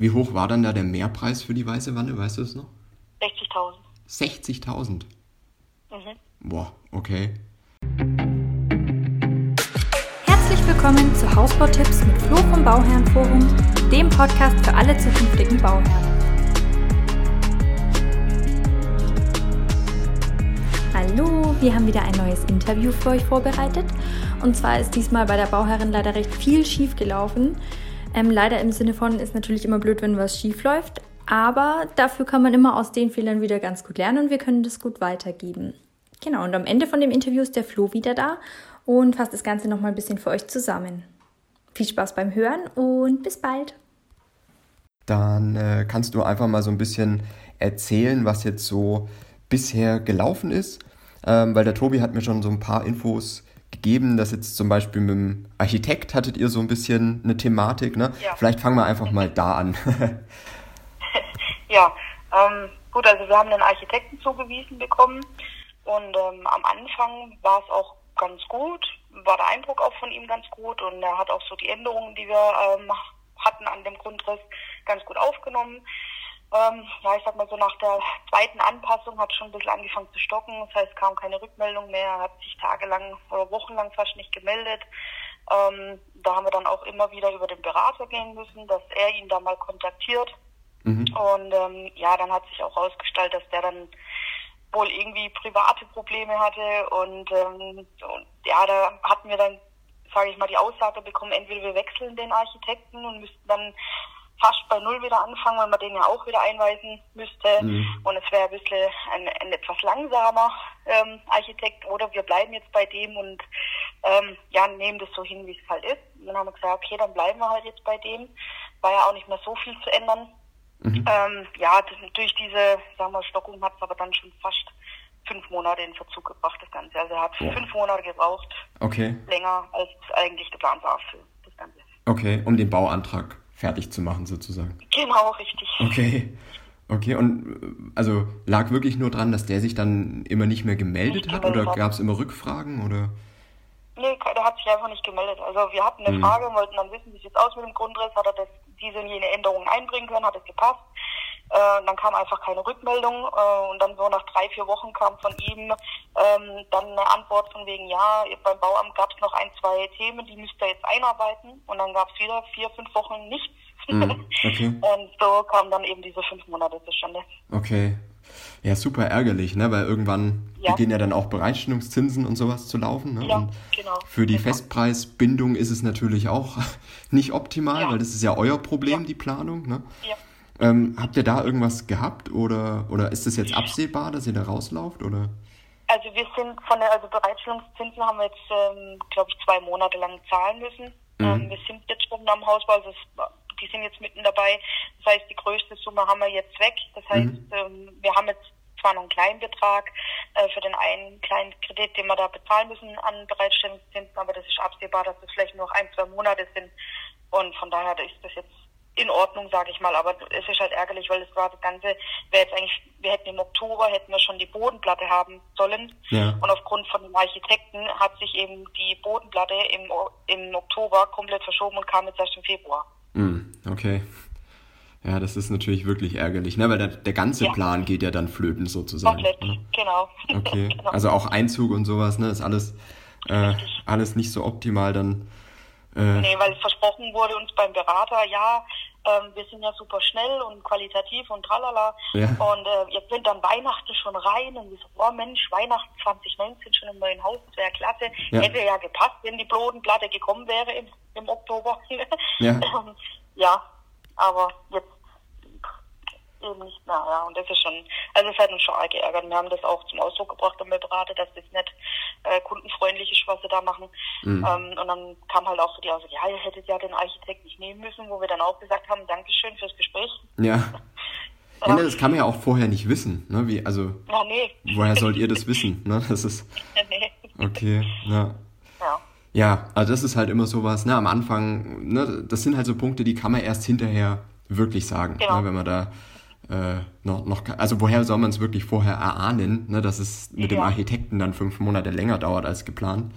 Wie hoch war dann da der Mehrpreis für die weiße Wanne, weißt du es noch? 60.000. 60.000? Mhm. Boah, okay. Herzlich willkommen zu Hausbautipps mit Flo vom Bauherrenforum, dem Podcast für alle zukünftigen Bauherren. Hallo, wir haben wieder ein neues Interview für euch vorbereitet. Und zwar ist diesmal bei der Bauherrin leider recht viel schief gelaufen. Ähm, leider im Sinne von ist natürlich immer blöd, wenn was schief läuft. Aber dafür kann man immer aus den Fehlern wieder ganz gut lernen und wir können das gut weitergeben. Genau, und am Ende von dem Interview ist der Flo wieder da und fasst das Ganze nochmal ein bisschen für euch zusammen. Viel Spaß beim Hören und bis bald. Dann äh, kannst du einfach mal so ein bisschen erzählen, was jetzt so bisher gelaufen ist, ähm, weil der Tobi hat mir schon so ein paar Infos gegeben, dass jetzt zum Beispiel mit dem Architekt hattet ihr so ein bisschen eine Thematik, ne? Ja. Vielleicht fangen wir einfach mal da an. Ja, ähm, gut, also wir haben einen Architekten zugewiesen bekommen und ähm, am Anfang war es auch ganz gut, war der Eindruck auch von ihm ganz gut und er hat auch so die Änderungen, die wir ähm, hatten an dem Grundriss, ganz gut aufgenommen. Ähm, ja, ich sag mal so nach der zweiten Anpassung hat schon ein bisschen angefangen zu stocken. Das heißt, kam keine Rückmeldung mehr. Hat sich tagelang oder wochenlang fast nicht gemeldet. Ähm, da haben wir dann auch immer wieder über den Berater gehen müssen, dass er ihn da mal kontaktiert. mhm. Und ähm, ja, dann hat sich auch herausgestellt, dass der dann wohl irgendwie private Probleme hatte und, ähm, und ja, da hatten wir dann, sage ich mal, die Aussage bekommen, entweder wir wechseln den Architekten und müssten dann fast bei Null wieder anfangen, weil man den ja auch wieder einweisen müsste. Mhm. Und es wäre ein bisschen ein, ein etwas langsamer ähm, Architekt oder wir bleiben jetzt bei dem und ähm, ja, nehmen das so hin, wie es halt ist. Und dann haben wir gesagt, okay, dann bleiben wir halt jetzt bei dem. War ja auch nicht mehr so viel zu ändern. Mhm. Ähm, ja, durch diese, sagen wir, Stockung hat es aber dann schon fast fünf Monate in Verzug gebracht, das Ganze. Also er hat Ja. fünf Monate gebraucht, Okay, länger als eigentlich geplant war für das Ganze. okay, um den Bauantrag fertig zu machen sozusagen. Genau, richtig. Okay. Okay, und äh, also lag wirklich nur dran, dass der sich dann immer nicht mehr gemeldet Nicht hat gemeldet oder gab es immer Rückfragen oder? Nee, der hat sich einfach nicht gemeldet. Also wir hatten eine Mhm. Frage, wollten dann wissen, wie sieht es aus mit dem Grundriss, hat er das, diese und jene Änderungen einbringen können, hat es gepasst. Äh, dann kam einfach keine Rückmeldung äh, und dann so nach drei, vier Wochen kam von ihm ähm, dann eine Antwort von wegen, ja, beim Bauamt gab es noch ein, zwei Themen, die müsst ihr jetzt einarbeiten und dann gab es wieder vier, fünf Wochen nichts. Mhm, okay. und so kamen dann eben diese fünf Monate zustande. Okay. Ja, super ärgerlich, ne? Weil irgendwann Ja. beginnen ja dann auch Bereitstellungszinsen und sowas zu laufen. Ne? Ja, und genau. für die Genau. Festpreisbindung ist es natürlich auch nicht optimal, Ja. weil das ist ja euer Problem, die Planung. Ne? Ja. Ähm, habt ihr da irgendwas gehabt oder, oder ist es jetzt absehbar, dass ihr da rauslauft? Oder? Also wir sind von der also Bereitstellungszinsen haben wir jetzt, ähm, glaube ich, zwei Monate lang zahlen müssen. Mhm. Ähm, wir sind jetzt schon am Hausbau, also es, die sind jetzt mitten dabei. Das heißt, die größte Summe haben wir jetzt weg. Das heißt, Mhm. wir haben jetzt zwar noch einen kleinen Betrag äh, für den einen kleinen Kredit, den wir da bezahlen müssen an Bereitstellungszinsen, aber das ist absehbar, dass das vielleicht nur noch ein, zwei Monate sind. Und von daher ist das jetzt in Ordnung, sage ich mal. Aber es ist halt ärgerlich, weil es war das Ganze, wäre jetzt eigentlich, wir hätten im Oktober hätten wir schon die Bodenplatte haben sollen. Ja. Und aufgrund von dem Architekten hat sich eben die Bodenplatte im, im Oktober komplett verschoben und kam jetzt erst im Februar. Mhm, okay. Ja, das ist natürlich wirklich ärgerlich, ne? Weil der, der ganze Ja. Plan geht ja dann flöten sozusagen. Komplett, Ne? genau. Okay, genau. also auch Einzug und sowas, ne? Ist alles, äh, alles nicht so optimal dann. Äh, Nee, weil versprochen wurde uns beim Berater, ja, ähm, wir sind ja super schnell und qualitativ und tralala. Ja. Und äh, ihr könnt dann Weihnachten schon rein und wir so, oh Mensch, Weihnachten 2019 schon im neuen Haus, das wäre klasse. Ja. Hätte ja gepasst, wenn die Bodenplatte gekommen wäre im, im Oktober. Ja. Ähm, ja, aber jetzt eben nicht mehr, ja. Und das ist schon, also es hat uns schon arg geärgert. Wir haben das auch zum Ausdruck gebracht am Berater, dass das nicht äh, kundenfreundlich ist, was sie da machen. Mhm. Ähm, und dann kam halt auch so die Aussage, ja, ihr hättet ja den Architekt nicht nehmen müssen, wo wir dann auch gesagt haben, Dankeschön fürs Gespräch. ja. Ja, ne, das kann man ja auch vorher nicht wissen, ne? Wie, also, Na, nee. woher sollt ihr das wissen, ne? Das ist, nee. okay, ja. Ja. Ja, also das ist halt immer sowas, ne, am Anfang, ne, das sind halt so Punkte, die kann man erst hinterher wirklich sagen, Genau. ne, wenn man da äh, noch, noch, also woher soll man es wirklich vorher erahnen, ne, dass es mit dem Ja. Architekten dann fünf Monate länger dauert als geplant.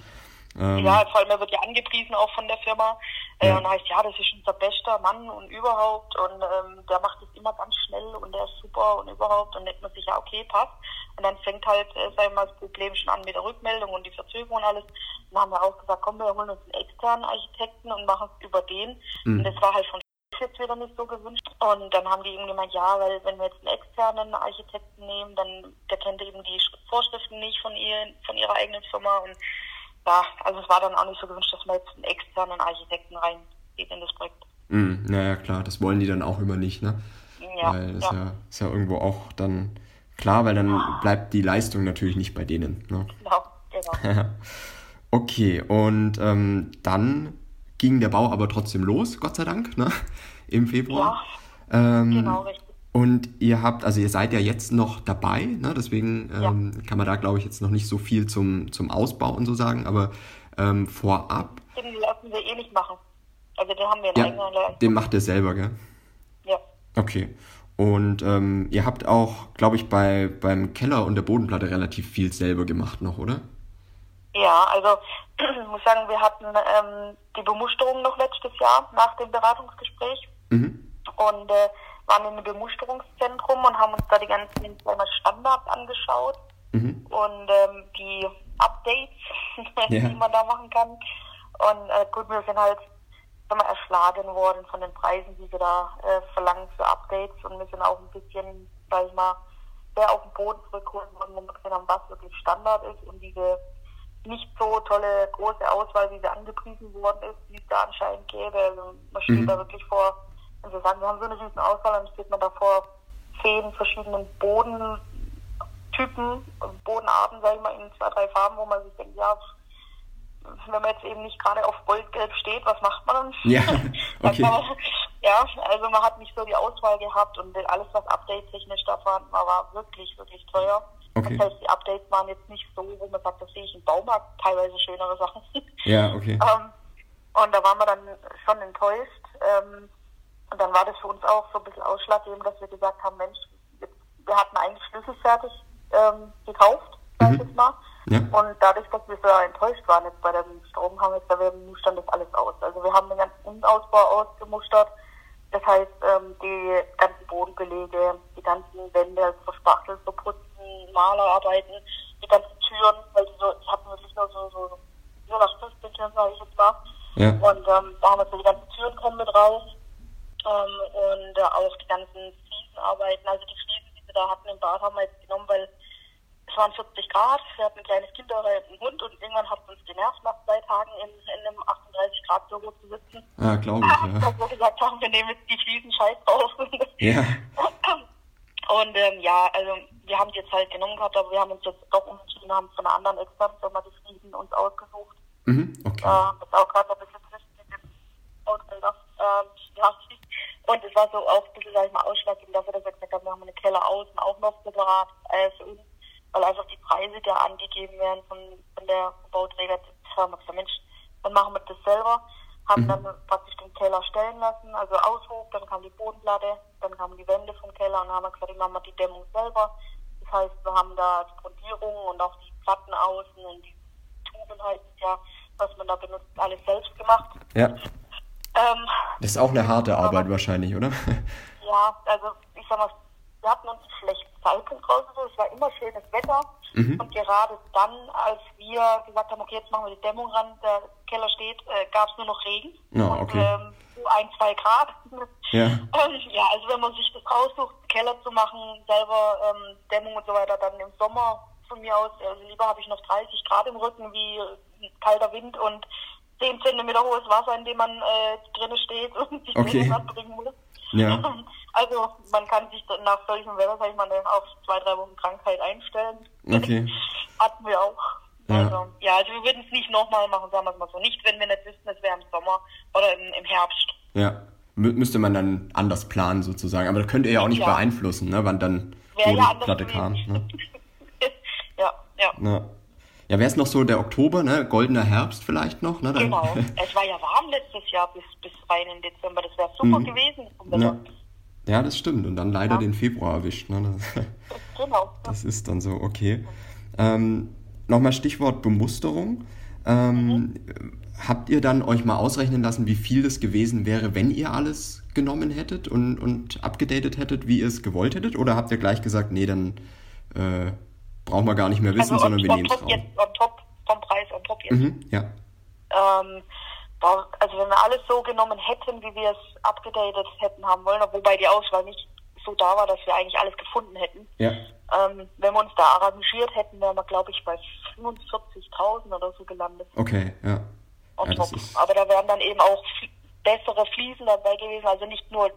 Ähm, ja, vor allem er wird ja angepriesen auch von der Firma. Äh, ja. Und heißt, ja, das ist unser bester Mann und überhaupt. Und ähm, der macht das immer ganz schnell und der ist super und überhaupt. Und denkt man sich, ja, okay, passt. Und dann fängt halt, äh, sagen wir mal, das Problem schon an mit der Rückmeldung und die Verzögerung und alles. Dann haben wir auch gesagt, komm, wir holen uns einen externen Architekten und machen es über den. Mhm. Und das war halt von jetzt wieder nicht so gewünscht. Und dann haben die eben gemeint, ja, weil wenn wir jetzt einen externen Architekten nehmen, dann der kennt eben die Vorschriften nicht von ihr, von ihrer eigenen Firma und ja, also es war dann auch nicht so gewünscht, dass man jetzt einen externen Architekten reingeht in das Projekt. Mm, naja, klar, das wollen die dann auch immer nicht, ne? Ja. Weil das ja. Ja, ist ja irgendwo auch dann klar, weil dann bleibt die Leistung natürlich nicht bei denen. Ne? Genau, genau. okay, und ähm, dann ging der Bau aber trotzdem los, Gott sei Dank, ne? Im Februar. Ja, ähm, genau, richtig. Und ihr habt, also ihr seid ja jetzt noch dabei, ne? deswegen ähm, ja. kann man da, glaube ich, jetzt noch nicht so viel zum, zum Ausbau und so sagen, aber ähm, vorab. Den lassen wir eh nicht machen. Also den haben wir ja, Den macht ihr selber, gell? Ja. Okay. Und ähm, ihr habt auch, glaube ich, bei, beim Keller und der Bodenplatte relativ viel selber gemacht noch, oder? Ja, also ich muss sagen, wir hatten ähm, die Bemusterung noch letztes Jahr nach dem Beratungsgespräch mhm. und äh, waren in einem Bemusterungszentrum und haben uns da die ganzen Standards angeschaut mhm. und ähm, die Updates, ja. die man da machen kann. Und äh, gut, wir sind halt wir, erschlagen worden von den Preisen, die sie da äh, verlangen für Updates und wir sind auch ein bisschen, sag ich mal, sehr auf den Boden zurückgeholt worden, wo wir gesehen haben, was wirklich Standard ist und diese nicht so tolle große Auswahl, wie sie angepriesen worden ist, wie es da anscheinend gäbe. Also man steht mhm. da wirklich vor, sie sagen, wir haben so eine riesen Auswahl, dann steht man da vor zehn verschiedenen Bodentypen, Bodenarten, sag ich mal, in zwei, drei Farben, wo man sich denkt, ja, wenn man jetzt eben nicht gerade auf Goldgelb steht, was macht man dann? Ja, okay. man, ja, also man hat nicht so die Auswahl gehabt und alles, was update-technisch da vorhanden war, war wirklich, wirklich teuer. Okay. Das heißt, die Updates waren jetzt nicht so, wo man sagt, das sehe ich im Baumarkt, teilweise schönere Sachen. Ja, okay. ähm, und da waren wir dann schon enttäuscht. Ähm, und dann war das für uns auch so ein bisschen ausschlaggebend, dass wir gesagt haben, Mensch, wir hatten eigentlich schlüsselfertig ähm, gekauft, sag ich mhm. jetzt mal. Ja. Und dadurch, dass wir so enttäuscht waren jetzt bei dem Strom, haben wir jetzt bei dem das alles aus. Also wir haben den ganzen Innenausbau ausgemustert. Das heißt, ähm, die ganzen Bodenbelege, die ganzen Wände, also verspachtelt, so putzen, Malerarbeiten, die ganzen Türen, weil die so, die hatten wirklich nur so, so, so nach 15 Türen, sage ich jetzt mal. Ja. Und ähm, da haben wir so die ganzen Türen kommen mit raus. Ähm, und äh, auch die ganzen Fliesenarbeiten, also die Fliesen, die wir da hatten im Bad, haben wir jetzt genommen, weil es waren 40 Grad, wir hatten ein kleines Kind und einen Hund und irgendwann hat es uns genervt, nach zwei Tagen in, in einem 38 Grad Büro zu sitzen. Ja, glaube ich, ja. Wir gesagt haben, wir nehmen jetzt die Fliesen scheiß drauf. Ja. Und ähm, ja, also wir haben die jetzt halt genommen gehabt, aber wir haben uns jetzt doch umentschieden, haben von einer anderen externen Firma die Fliesen uns ausgesucht. Mhm, okay. Äh, das ist auch gerade ein bisschen Ausbilder. Ähm, und es war so auch ein bisschen, sag ich mal, ausschlaggebend dafür, dass wir gesagt haben, wir haben eine Keller außen auch noch separat äh, für uns, weil einfach die Preise, die angegeben werden von, von der Bauträger, das haben wir gesagt, Mensch, dann machen wir das selber haben mhm. dann praktisch den Keller stellen lassen, also Aushof, dann kam die Bodenplatte, dann kamen die Wände vom Keller und dann haben wir gesagt, machen wir die Dämmung selber. Das heißt, wir haben da die Grundierung und auch die Platten außen und die Tuben heißt es ja, was man da benutzt, alles selbst gemacht. Ja. Ähm, das ist auch eine harte Arbeit aber, wahrscheinlich, oder? Ja, also ich sag mal, wir hatten uns einen schlechten Zeitpunkt rausgesucht, es war immer schönes Wetter. Mhm. Und gerade dann, als wir gesagt haben, okay, jetzt machen wir die Dämmung ran, der Keller steht, äh, gab es nur noch Regen. Ja, okay. Und ähm, ein, zwei Grad. Ja. Und, ja, also wenn man sich das raussucht, Keller zu machen, selber ähm, Dämmung und so weiter, dann im Sommer von mir aus, also lieber habe ich noch 30 Grad im Rücken wie kalter Wind und 10 Zentimeter hohes Wasser, in dem man äh, drinnen steht und sich okay. bringen muss. Ja. Also man kann sich nach solchem Wetter, sag ich mal, auf zwei, drei Wochen Krankheit einstellen. Okay. Hatten wir auch. Ja. Also, ja, also wir würden es nicht nochmal machen, sagen wir es mal so. Nicht, wenn wir nicht wissen, es wäre im Sommer oder im, im Herbst. Ja. Mü müsste man dann anders planen sozusagen. Aber das könnt ihr ja auch nicht ja. beeinflussen, ne, wann dann wo die ja Platte kam. Ne? ja, ja. ja. Ja, wäre es noch so der Oktober, ne? Goldener Herbst vielleicht noch, ne? Dann genau. es war ja warm letztes Jahr bis, bis rein in Dezember. Das wäre super mhm. gewesen. Ja. ja, das stimmt. Und dann leider ja. den Februar erwischt. Ne? Das, genau. Das ist dann so, okay. Ähm, Nochmal Stichwort Bemusterung. Ähm, mhm. Habt ihr dann euch mal ausrechnen lassen, wie viel das gewesen wäre, wenn ihr alles genommen hättet und, und abgedatet hättet, wie ihr es gewollt hättet? Oder habt ihr gleich gesagt, nee, dann äh, brauchen wir gar nicht mehr wissen, also sondern wir nehmen es raus? Jetzt, on top vom Preis, on top jetzt. Mhm, ja. Ähm, also wenn wir alles so genommen hätten, wie wir es abgedatet hätten haben wollen, wobei die Auswahl nicht so da war, dass wir eigentlich alles gefunden hätten. Ja. Ähm, wenn wir uns da arrangiert hätten, wären wir, glaube ich, bei 45.000 oder so gelandet. Okay, ja. ja Aber da wären dann eben auch bessere Fliesen dabei gewesen, also nicht nur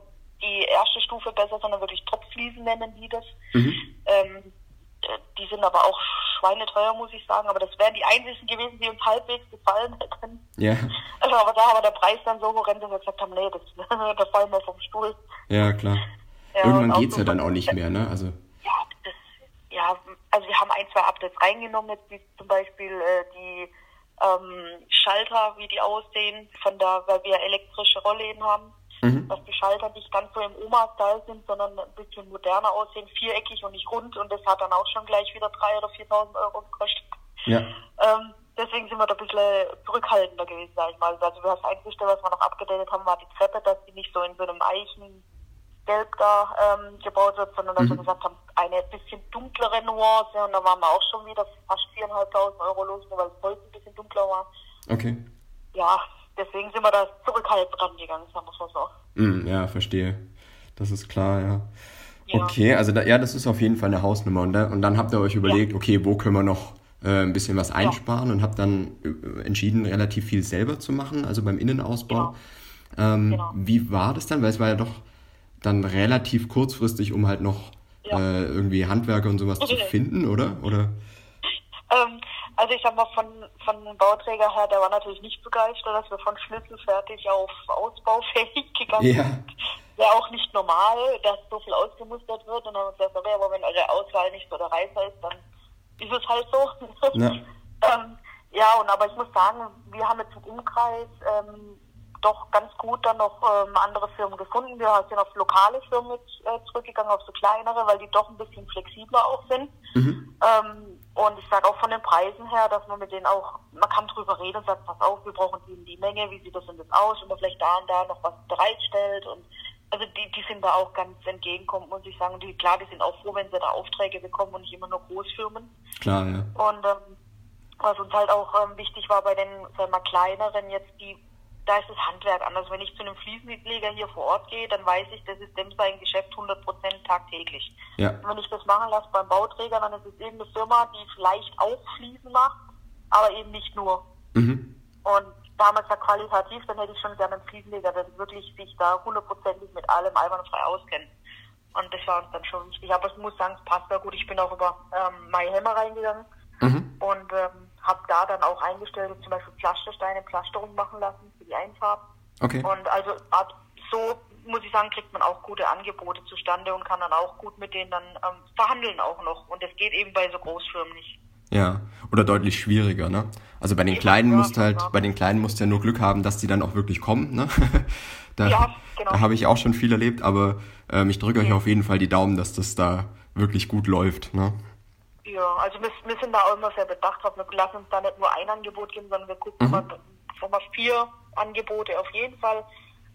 die erste Stufe besser, sondern wirklich Top-Fliesen nennen die das. Mhm. Ähm, die sind aber auch schweineteuer, muss ich sagen. Aber das wären die einzigen gewesen, die uns halbwegs gefallen hätten. Ja. Also, aber da war der Preis dann so horrend, dass wir gesagt haben, nee, das, da fallen wir vom Stuhl. Ja, klar. Ja, Irgendwann geht es ja dann auch nicht mehr, ne? Also. Ja, das, ja, also wir haben ein, zwei Updates reingenommen, jetzt wie zum Beispiel äh, die ähm, Schalter, wie die aussehen, von da, weil wir elektrische Rollläden haben mhm. dass die Schalter nicht ganz so im Oma-Style sind, sondern ein bisschen moderner aussehen, viereckig und nicht rund. Und das hat dann auch schon gleich wieder 3.000 oder 4.000 Euro gekostet. Ja. Ähm, deswegen sind wir da ein bisschen zurückhaltender gewesen, sag ich mal. Also das Einzige, was wir noch abgedatet haben, war die Treppe, dass die nicht so in so einem Eichengelb da ähm, gebaut wird, sondern dass mhm. wir gesagt haben, eine bisschen dunklere Nuance. Und da waren wir auch schon wieder fast 4.500 Euro los, nur weil es Holz ein bisschen dunkler war. Okay. Ja, deswegen sind wir da zurückhaltend rangegangen, sagen wir es mal so. Mm, ja, verstehe. Das ist klar, ja. ja. Okay, also da, ja, das ist auf jeden Fall eine Hausnummer. Und, da, und dann habt ihr euch überlegt, ja. okay, wo können wir noch äh, ein bisschen was einsparen ja. und habt dann äh, entschieden, relativ viel selber zu machen, also beim Innenausbau. Genau. Ähm, genau. Wie war das dann? Weil es war ja doch dann relativ kurzfristig, um halt noch äh, irgendwie Handwerker und sowas zu finden, oder? oder? Ähm, also ich sag mal, von, von dem Bauträger her, der war natürlich nicht begeistert, dass wir von schlüsselfertig auf ausbaufähig gegangen ja. sind. Wäre auch nicht normal, dass so viel ausgemustert wird. Und dann haben wir gesagt, sorry, aber wenn eure Auswahl nicht so der Reißer ist, dann ist es halt so. Ja, ähm, ja und aber ich muss sagen, wir haben jetzt im Umkreis ähm, doch ganz gut dann noch ähm, andere Firmen gefunden. Wir sind auf lokale Firmen jetzt, äh, zurückgegangen, auf so kleinere, weil die doch ein bisschen flexibler auch sind. Mhm. Ähm, und ich sage auch von den Preisen her, dass man mit denen auch, man kann drüber reden und sagt, pass auf, wir brauchen die die Menge, wie sieht das denn jetzt aus, und man vielleicht da und da noch was bereitstellt und also die, die sind da auch ganz entgegenkommen, muss ich sagen. Die, klar, die sind auch froh, wenn sie da Aufträge bekommen und nicht immer nur Großfirmen. Klar, ja. Und ähm, was uns halt auch ähm, wichtig war bei den, sagen wir mal, kleineren jetzt, die da ist das Handwerk anders. Wenn ich zu einem Fliesenleger hier vor Ort gehe, dann weiß ich, das ist dem sein Geschäft 100% tagtäglich. Ja. Und wenn ich das machen lasse beim Bauträger, dann ist es irgendeine Firma, die vielleicht auch Fliesen macht, aber eben nicht nur. Mhm. Und damals ja qualitativ, dann hätte ich schon gerne einen Fliesenleger, der wirklich sich da hundertprozentig mit allem einwandfrei auskennt. Und das war uns dann schon wichtig. Aber ich muss sagen, es passt ja gut. Ich bin auch über ähm, MyHammer reingegangen mhm. und ähm, habe da dann auch eingestellt, zum Beispiel Pflastersteine, Pflasterung machen lassen für die Einfahrt. Okay. Und also so muss ich sagen, kriegt man auch gute Angebote zustande und kann dann auch gut mit denen dann ähm, verhandeln auch noch. Und das geht eben bei so Großfirmen nicht. Ja, oder deutlich schwieriger, ne? Also bei den Kleinen musst halt, bei den Kleinen musst du ja nur Glück haben, dass die dann auch wirklich kommen, ne? da ja, genau. da habe ich auch schon viel erlebt, aber ähm, ich drücke euch auf jeden Fall die Daumen, dass das da wirklich gut läuft, ne? Ja, also wir, wir sind da auch immer sehr bedacht drauf. Wir lassen uns da nicht nur ein Angebot geben, sondern wir gucken mhm. mal, mal vier Angebote auf jeden Fall.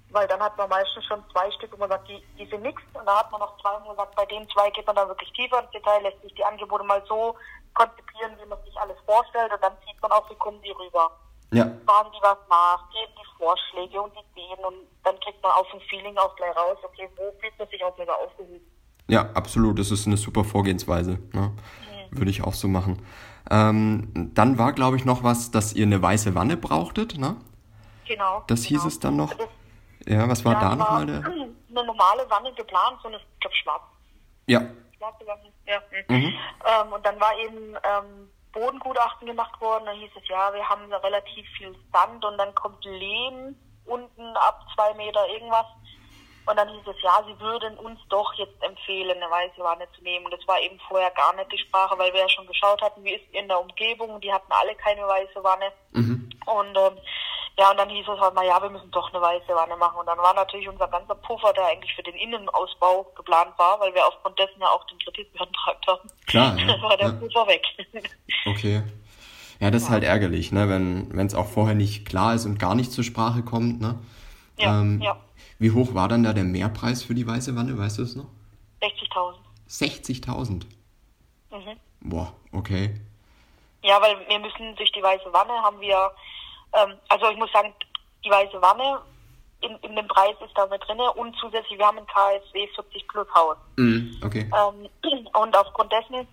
Weil dann hat man meistens schon zwei Stück, wo man sagt, die, die sind nichts. Und da hat man noch zwei, wo man sagt, bei den zwei geht man dann wirklich tiefer ins Detail, lässt sich die Angebote mal so konzipieren, wie man sich alles vorstellt. Und dann zieht man auch die Kunden die rüber. Ja. Fragen die was nach, geben die Vorschläge und Ideen. Und dann kriegt man auch ein Feeling auch gleich raus, okay, wo fühlt man sich auch besser aufgehoben. Ja, absolut. Das ist eine super Vorgehensweise. Ne? Würde ich auch so machen. Ähm, dann war, glaube ich, noch was, dass ihr eine weiße Wanne brauchtet, ne? Genau. Das genau. hieß es dann noch? Das, ja, was war da nochmal der? Eine normale Wanne geplant, so eine, ich glaube, schwarz. Ja. Schwarze Wanne, ja. Mhm. Ähm, und dann war eben ähm, Bodengutachten gemacht worden. Da hieß es, ja, wir haben relativ viel Sand und dann kommt Lehm unten ab zwei Meter irgendwas. Und dann hieß es, ja, sie würden uns doch jetzt empfehlen, eine weiße Wanne zu nehmen. Das war eben vorher gar nicht die Sprache, weil wir ja schon geschaut hatten, wie ist in der Umgebung. Die hatten alle keine weiße Wanne. Mhm. Und ähm, ja, und dann hieß es halt mal, ja, wir müssen doch eine weiße Wanne machen. Und dann war natürlich unser ganzer Puffer, der eigentlich für den Innenausbau geplant war, weil wir aufgrund dessen ja auch den Kredit beantragt haben. Klar, ja. war der ja. Puffer weg. Okay. Ja, das ist halt ärgerlich, ne? wenn es auch vorher nicht klar ist und gar nicht zur Sprache kommt. Ne? Ja, ähm, ja. Wie hoch war dann da der Mehrpreis für die weiße Wanne, weißt du es noch? 60.000. 60.000? Mhm. Boah, okay. Ja, weil wir müssen durch die weiße Wanne haben wir, ähm, also ich muss sagen, die weiße Wanne in, in dem Preis ist da mit drin und zusätzlich, wir haben ein KSW 40 Plus Haus. Mm, okay. Ähm, und aufgrund dessen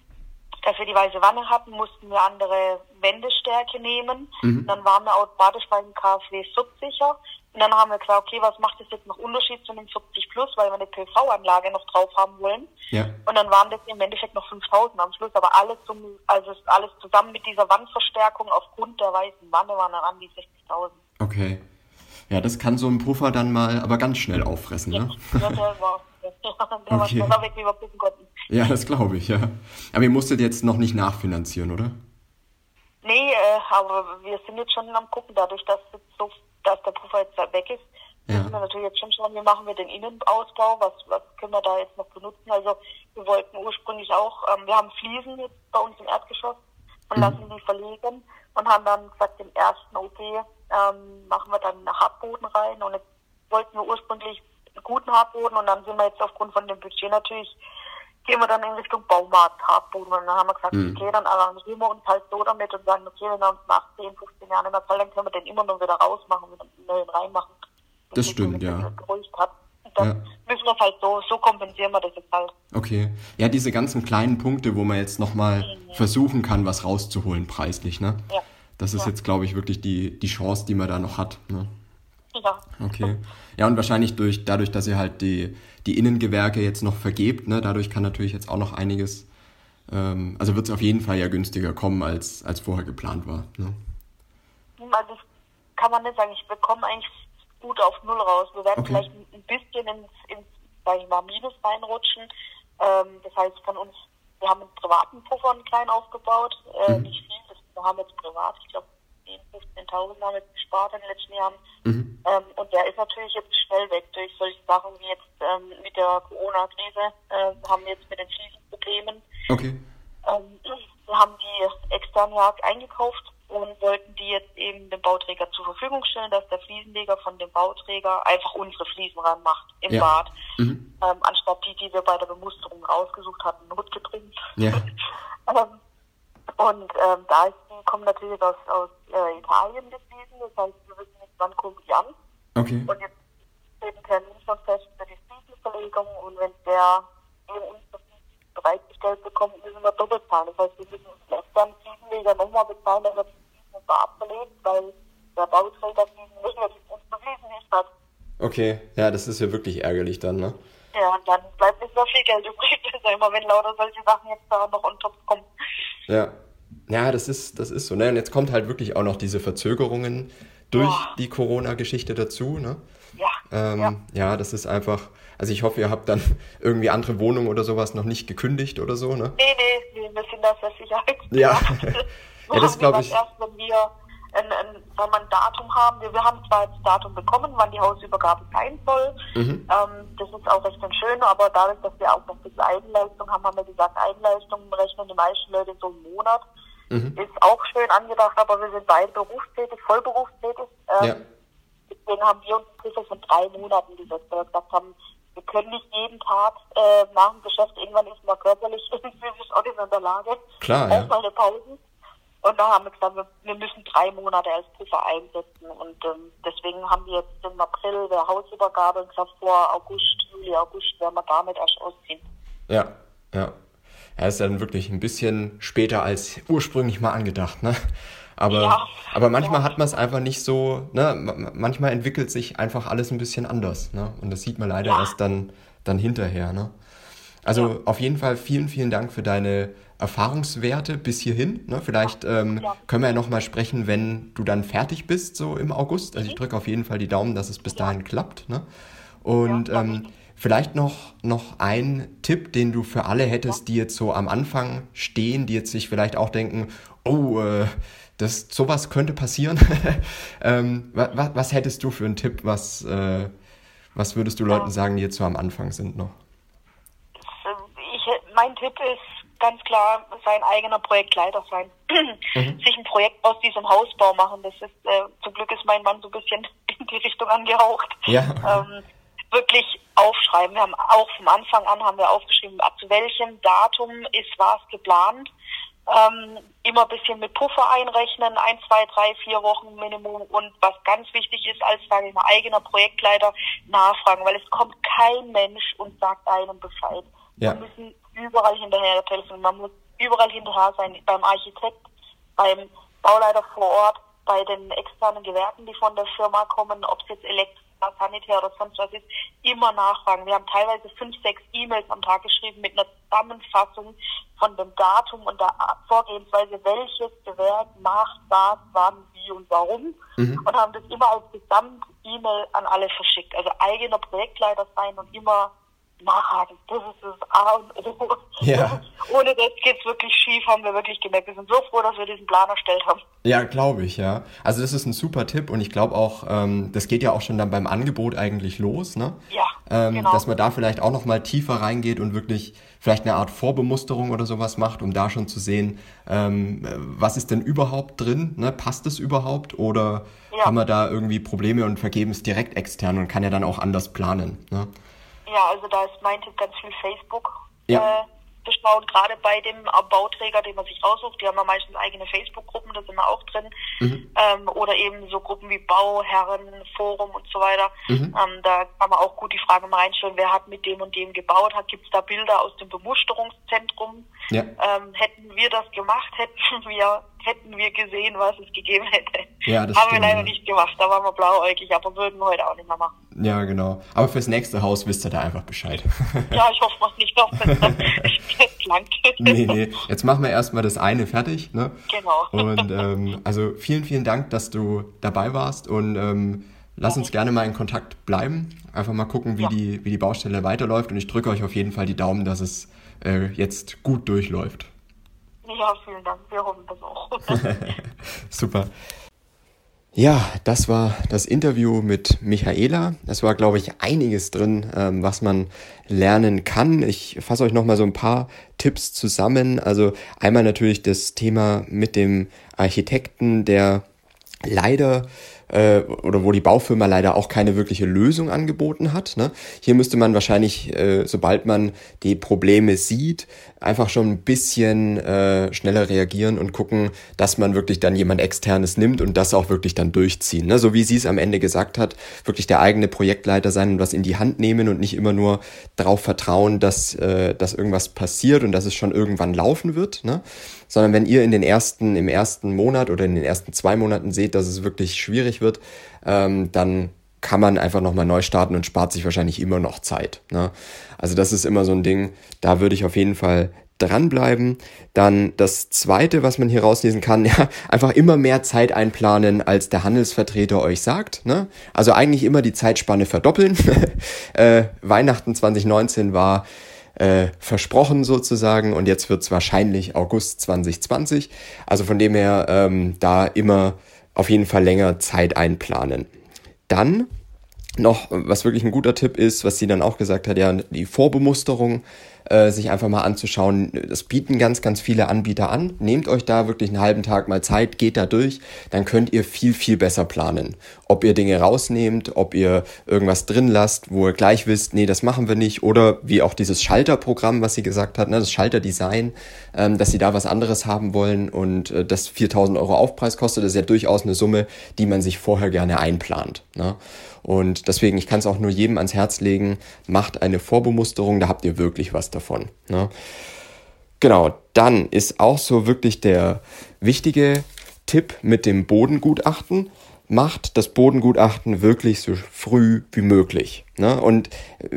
dass wir die weiße Wanne hatten, mussten wir andere Wendestärke nehmen. Mhm. Dann waren wir automatisch beim KfW 40er. Und dann haben wir gesagt, okay, was macht das jetzt noch Unterschied zu einem 40 Plus, weil wir eine PV-Anlage noch drauf haben wollen. Ja. Und dann waren das im Endeffekt noch 5000 am Schluss, aber alles zum, also alles zusammen mit dieser Wandverstärkung aufgrund der weißen Wanne waren dann an die 60.000. Okay. Ja, das kann so ein Puffer dann mal aber ganz schnell auffressen, ne? Ja, der war, der okay. war weg, wie wir puffen konnten. Ja, das glaube ich, ja. Aber ihr musstet jetzt noch nicht nachfinanzieren, oder? Nee, äh, aber wir sind jetzt schon am gucken, dadurch, dass, so, dass der Puffer jetzt weg ist, ja. müssen wir natürlich jetzt schon schauen, wie machen wir den Innenausbau, was, was können wir da jetzt noch benutzen. Also wir wollten ursprünglich auch, ähm, wir haben Fliesen jetzt bei uns im Erdgeschoss und mhm. lassen die verlegen und haben dann gesagt, im ersten OP ähm, machen wir dann einen Hartboden rein und jetzt wollten wir ursprünglich einen guten Hartboden und dann sind wir jetzt aufgrund von dem Budget natürlich gehen wir dann in Richtung Baumarkt, Hartboden. Und dann haben wir gesagt, mhm. okay, dann arrangieren wir uns halt so damit und sagen, okay, wenn er uns nach 10, 15 Jahren immer zahlt, dann können wir den immer noch wieder rausmachen und einen neuen reinmachen. Das stimmt, ja. Hat. dann ja. müssen wir es halt so, so kompensieren wir das jetzt halt. Okay. Ja, diese ganzen kleinen Punkte, wo man jetzt nochmal mhm. versuchen kann, was rauszuholen, preislich, ne? Ja. Das ist ja. jetzt, glaube ich, wirklich die, die Chance, die man da noch hat. Ne? Ja. Okay. Ja, und wahrscheinlich durch, dadurch, dass ihr halt die, die Innengewerke jetzt noch vergebt, ne, dadurch kann natürlich jetzt auch noch einiges, ähm, also wird es auf jeden Fall ja günstiger kommen, als, als vorher geplant war. Ne? Also kann man nicht sagen, ich bekomme eigentlich gut auf Null raus. Wir werden okay. vielleicht ein bisschen ins, ins sag ich mal, Minus reinrutschen. Ähm, das heißt von uns, wir haben einen privaten Puffer einen kleinen aufgebaut, äh, mhm. nicht viel, das, wir haben jetzt privat, ich glaube 10.000, 15.000 haben wir gespart in den letzten Jahren. Mhm. Ähm, und der ist natürlich jetzt schnell weg durch solche Sachen wie jetzt ähm, mit der Corona-Krise. Äh, haben wir jetzt mit den Fliesenproblemen. Okay. Ähm, wir haben die extern ja eingekauft und wollten die jetzt eben dem Bauträger zur Verfügung stellen, dass der Fliesenleger von dem Bauträger einfach unsere Fliesen ranmacht im ja. Bad. Mhm. Ähm, anstatt die, die wir bei der Bemusterung rausgesucht hatten, notgedrängt. Ja. ähm, und ähm, da ist, kommen natürlich aus, aus äh, Italien geflogen. Das heißt, wir wissen nicht, wann kommen die an. Okay. Und jetzt steht ein Termin schon fest für die Fliesenverlegung. Und wenn der eben uns das bereitgestellt bekommt, müssen wir doppelt zahlen. Das heißt, wir müssen uns extern Fliesenleger nochmal bezahlen, dass er die Fliesen ablegt, weil der Bauträger Fliesenleger die uns Fliesen nicht hat. Okay, ja, das ist ja wirklich ärgerlich dann, ne? Ja, und dann bleibt nicht so viel Geld übrig, immer wenn lauter solche Sachen jetzt da noch on top kommen. Ja. Ja, das ist, das ist so. Ne? Und jetzt kommt halt wirklich auch noch diese Verzögerungen durch oh. die Corona-Geschichte dazu. Ne? Ja, ähm, ja. ja, das ist einfach. Also ich hoffe, ihr habt dann irgendwie andere Wohnungen oder sowas noch nicht gekündigt oder so, ne? Nee, nee, nee wir sind da für Sicherheit. Ja. ja, das glaube ich. Erst, wenn wir ein, ein, wenn wir ein Datum haben. Wir, wir haben zwar jetzt ein Datum bekommen, wann die Hausübergabe sein soll. Mhm. Ähm, das ist auch recht schön, aber dadurch, dass wir auch noch ein bisschen Eigenleistung haben, haben wir gesagt, Eigenleistung rechnen die meisten Leute so einen Monat. Mhm. Ist auch schön angedacht, aber wir sind beide berufstätig, vollberufstätig. Ähm, ja. Deswegen haben wir uns Puffer von drei Monaten gesetzt, weil wir gesagt haben, wir können nicht jeden Tag äh, nach dem Geschäft, irgendwann ist man körperlich und physisch auch nicht in der Lage, Klar, auch ja. mal eine Pause. Und da haben wir gesagt, wir müssen drei Monate als Puffer einsetzen. Und ähm, deswegen haben wir jetzt im April der Hausübergabe und gesagt, vor August, Juli, August werden wir damit erst ausziehen. Ja, ja. Er ist dann wirklich ein bisschen später als ursprünglich mal angedacht, ne? Aber, ja. aber manchmal hat man es einfach nicht so, ne? Manchmal entwickelt sich einfach alles ein bisschen anders, ne? Und das sieht man leider ja. erst dann, dann hinterher, ne? Also ja. auf jeden Fall vielen, vielen Dank für deine Erfahrungswerte bis hierhin. Ne? Vielleicht ähm, ja. können wir ja nochmal sprechen, wenn du dann fertig bist, so im August. Also ich mhm. drücke auf jeden Fall die Daumen, dass es bis dahin klappt. Ne? Und ja, ähm, vielleicht noch, noch ein Tipp, den du für alle hättest, die jetzt so am Anfang stehen, die jetzt sich vielleicht auch denken, oh, äh, das, sowas könnte passieren. ähm, was, was, hättest du für einen Tipp? Was, äh, was würdest du Leuten sagen, die jetzt so am Anfang sind noch? Ich, mein Tipp ist, ganz klar sein eigener Projektleiter sein. Mhm. Sich ein Projekt aus diesem Hausbau machen. Das ist, äh, zum Glück ist mein Mann so ein bisschen in die Richtung angehaucht. Ja. Ähm, wirklich aufschreiben. Wir haben auch vom Anfang an haben wir aufgeschrieben, ab welchem Datum ist was geplant. Ähm, immer ein bisschen mit Puffer einrechnen, ein, zwei, drei, vier Wochen Minimum und was ganz wichtig ist, als sage ich mal eigener Projektleiter nachfragen, weil es kommt kein Mensch und sagt einem Bescheid. Ja. Wir müssen überall hinterher telefonieren, man muss überall hinterher sein, beim Architekt, beim Bauleiter vor Ort, bei den externen Gewerken, die von der Firma kommen, ob es jetzt Elektro Sanitär oder sonst was ist, immer nachfragen. Wir haben teilweise fünf, sechs E-Mails am Tag geschrieben mit einer Zusammenfassung von dem Datum und der Vorgehensweise, welches Gewerk macht was, wann, wie und warum. Mhm. Und haben das immer als Gesamt-E-Mail an alle verschickt. Also eigener Projektleiter sein und immer nachhaken. Das ist das A und O. Ja. Ohne das geht's wirklich schief, haben wir wirklich gemerkt. Wir sind so froh, dass wir diesen Plan erstellt haben. Ja, glaube ich, ja. Also das ist ein super Tipp und ich glaube auch, ähm, das geht ja auch schon dann beim Angebot eigentlich los, ne? Ja. Ähm, genau. Dass man da vielleicht auch nochmal tiefer reingeht und wirklich vielleicht eine Art Vorbemusterung oder sowas macht, um da schon zu sehen, ähm, was ist denn überhaupt drin? Ne? Passt es überhaupt? Oder ja. haben wir da irgendwie Probleme und vergeben es direkt extern und kann ja dann auch anders planen? Ne? Ja, also da ist mein Tipp ganz viel Facebook. Ja. Äh, beschauen, gerade bei dem Bauträger, den man sich raussucht. Die haben ja meistens eigene Facebook-Gruppen, da sind wir auch drin. Mhm. Ähm, oder eben so Gruppen wie Bauherren, Forum und so weiter. Mhm. Ähm, da kann man auch gut die Frage mal reinstellen, wer hat mit dem und dem gebaut, gibt es da Bilder aus dem Bemusterungszentrum? Ja. Ähm, hätten wir das gemacht, hätten wir, hätten wir gesehen, was es gegeben hätte. Ja, das Haben stimmt, wir leider ja. nicht gemacht, da waren wir blauäugig, aber würden wir heute auch nicht mehr machen. Ja, genau. Aber fürs nächste Haus wisst ihr da einfach Bescheid. ja, ich hoffe mal nicht noch, wenn es langt. nee, nee. Jetzt machen wir erstmal das eine fertig. Ne? Genau. Und ähm, also vielen, vielen Dank, dass du dabei warst und ähm, lass uns gerne mal in Kontakt bleiben. Einfach mal gucken, wie, ja. die, wie die Baustelle weiterläuft. Und ich drücke euch auf jeden Fall die Daumen, dass es äh, jetzt gut durchläuft. Ja, vielen Dank. Wir hoffen das auch. Super. Ja, das war das Interview mit Michaela. Es war, glaube ich, einiges drin, ähm, was man lernen kann. Ich fasse euch nochmal so ein paar Tipps zusammen. Also einmal natürlich das Thema mit dem Architekten, der leider äh, oder wo die Baufirma leider auch keine wirkliche Lösung angeboten hat. Ne? Hier müsste man wahrscheinlich, äh, sobald man die Probleme sieht, einfach schon ein bisschen äh, schneller reagieren und gucken, dass man wirklich dann jemand externes nimmt und das auch wirklich dann durchziehen. Ne? So wie sie es am Ende gesagt hat, wirklich der eigene Projektleiter sein und was in die Hand nehmen und nicht immer nur darauf vertrauen, dass, äh, dass irgendwas passiert und dass es schon irgendwann laufen wird. Ne? Sondern wenn ihr in den ersten, im ersten Monat oder in den ersten zwei Monaten seht, dass es wirklich schwierig wird, ähm, dann kann man einfach nochmal neu starten und spart sich wahrscheinlich immer noch Zeit. Ne? Also das ist immer so ein Ding, da würde ich auf jeden Fall dranbleiben. Dann das zweite, was man hier rauslesen kann, ja, einfach immer mehr Zeit einplanen, als der Handelsvertreter euch sagt. Ne? Also eigentlich immer die Zeitspanne verdoppeln. äh, Weihnachten 2019 war äh, versprochen sozusagen und jetzt wird es wahrscheinlich August 2020. Also von dem her ähm, da immer auf jeden Fall länger Zeit einplanen. Dann noch, was wirklich ein guter Tipp ist, was sie dann auch gesagt hat, ja, die Vorbemusterung äh, sich einfach mal anzuschauen. Das bieten ganz, ganz viele Anbieter an. Nehmt euch da wirklich einen halben Tag mal Zeit, geht da durch, dann könnt ihr viel, viel besser planen. Ob ihr Dinge rausnehmt, ob ihr irgendwas drin lasst, wo ihr gleich wisst, nee, das machen wir nicht, oder wie auch dieses Schalterprogramm, was sie gesagt hat, ne, das Schalterdesign, ähm, dass sie da was anderes haben wollen und äh, das 4000 Euro Aufpreis kostet, das ist ja durchaus eine Summe, die man sich vorher gerne einplant. Ne? Und deswegen, ich kann es auch nur jedem ans Herz legen, macht eine Vorbemusterung, da habt ihr wirklich was davon. Ne? Genau, dann ist auch so wirklich der wichtige Tipp mit dem Bodengutachten macht das Bodengutachten wirklich so früh wie möglich. Ne? Und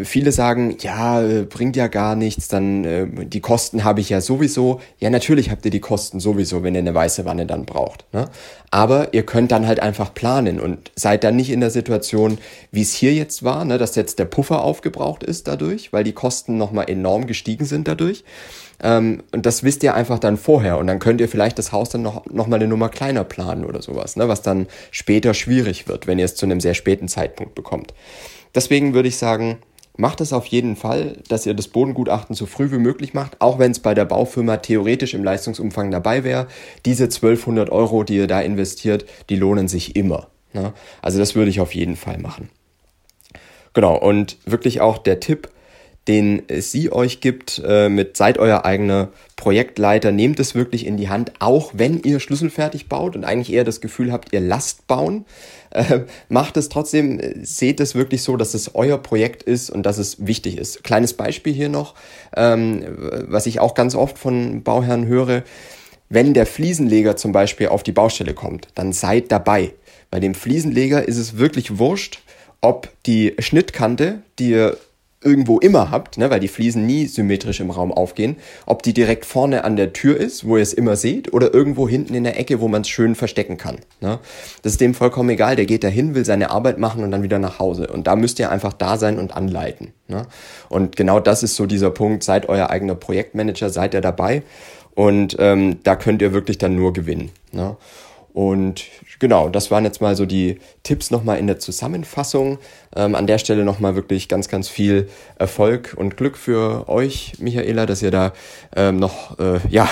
viele sagen, ja, äh, bringt ja gar nichts, dann äh, die Kosten habe ich ja sowieso. Ja, natürlich habt ihr die Kosten sowieso, wenn ihr eine weiße Wanne dann braucht. Ne? Aber ihr könnt dann halt einfach planen und seid dann nicht in der Situation, wie es hier jetzt war, ne? dass jetzt der Puffer aufgebraucht ist dadurch, weil die Kosten nochmal enorm gestiegen sind dadurch. Ähm, und das wisst ihr einfach dann vorher. Und dann könnt ihr vielleicht das Haus dann noch, noch mal eine Nummer kleiner planen oder sowas, ne? was dann später schwierig wird, wenn ihr es zu einem sehr späten Zeitpunkt bekommt. Deswegen würde ich sagen, macht es auf jeden Fall, dass ihr das Bodengutachten so früh wie möglich macht, auch wenn es bei der Baufirma theoretisch im Leistungsumfang dabei wäre. Diese 1200 Euro, die ihr da investiert, die lohnen sich immer. Ne? Also das würde ich auf jeden Fall machen. Genau, und wirklich auch der Tipp, den sie euch gibt, äh, mit seid euer eigener Projektleiter, nehmt es wirklich in die Hand, auch wenn ihr schlüsselfertig baut und eigentlich eher das Gefühl habt, ihr lasst bauen. Äh, macht es trotzdem, seht es wirklich so, dass es euer Projekt ist und dass es wichtig ist. Kleines Beispiel hier noch, ähm, was ich auch ganz oft von Bauherren höre. Wenn der Fliesenleger zum Beispiel auf die Baustelle kommt, dann seid dabei. Bei dem Fliesenleger ist es wirklich wurscht, ob die Schnittkante, die ihr irgendwo immer habt, ne, weil die Fliesen nie symmetrisch im Raum aufgehen, ob die direkt vorne an der Tür ist, wo ihr es immer seht, oder irgendwo hinten in der Ecke, wo man es schön verstecken kann. Ne. Das ist dem vollkommen egal. Der geht dahin, will seine Arbeit machen und dann wieder nach Hause. Und da müsst ihr einfach da sein und anleiten. Ne. Und genau das ist so dieser Punkt. Seid euer eigener Projektmanager, seid ihr dabei. Und ähm, da könnt ihr wirklich dann nur gewinnen. Ne. Und genau, das waren jetzt mal so die Tipps nochmal in der Zusammenfassung. Ähm, an der Stelle nochmal wirklich ganz, ganz viel Erfolg und Glück für euch, Michaela, dass ihr da ähm, noch äh, ja,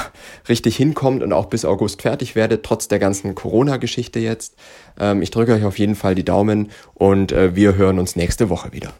richtig hinkommt und auch bis August fertig werdet, trotz der ganzen Corona-Geschichte jetzt. Ähm, ich drücke euch auf jeden Fall die Daumen und äh, wir hören uns nächste Woche wieder.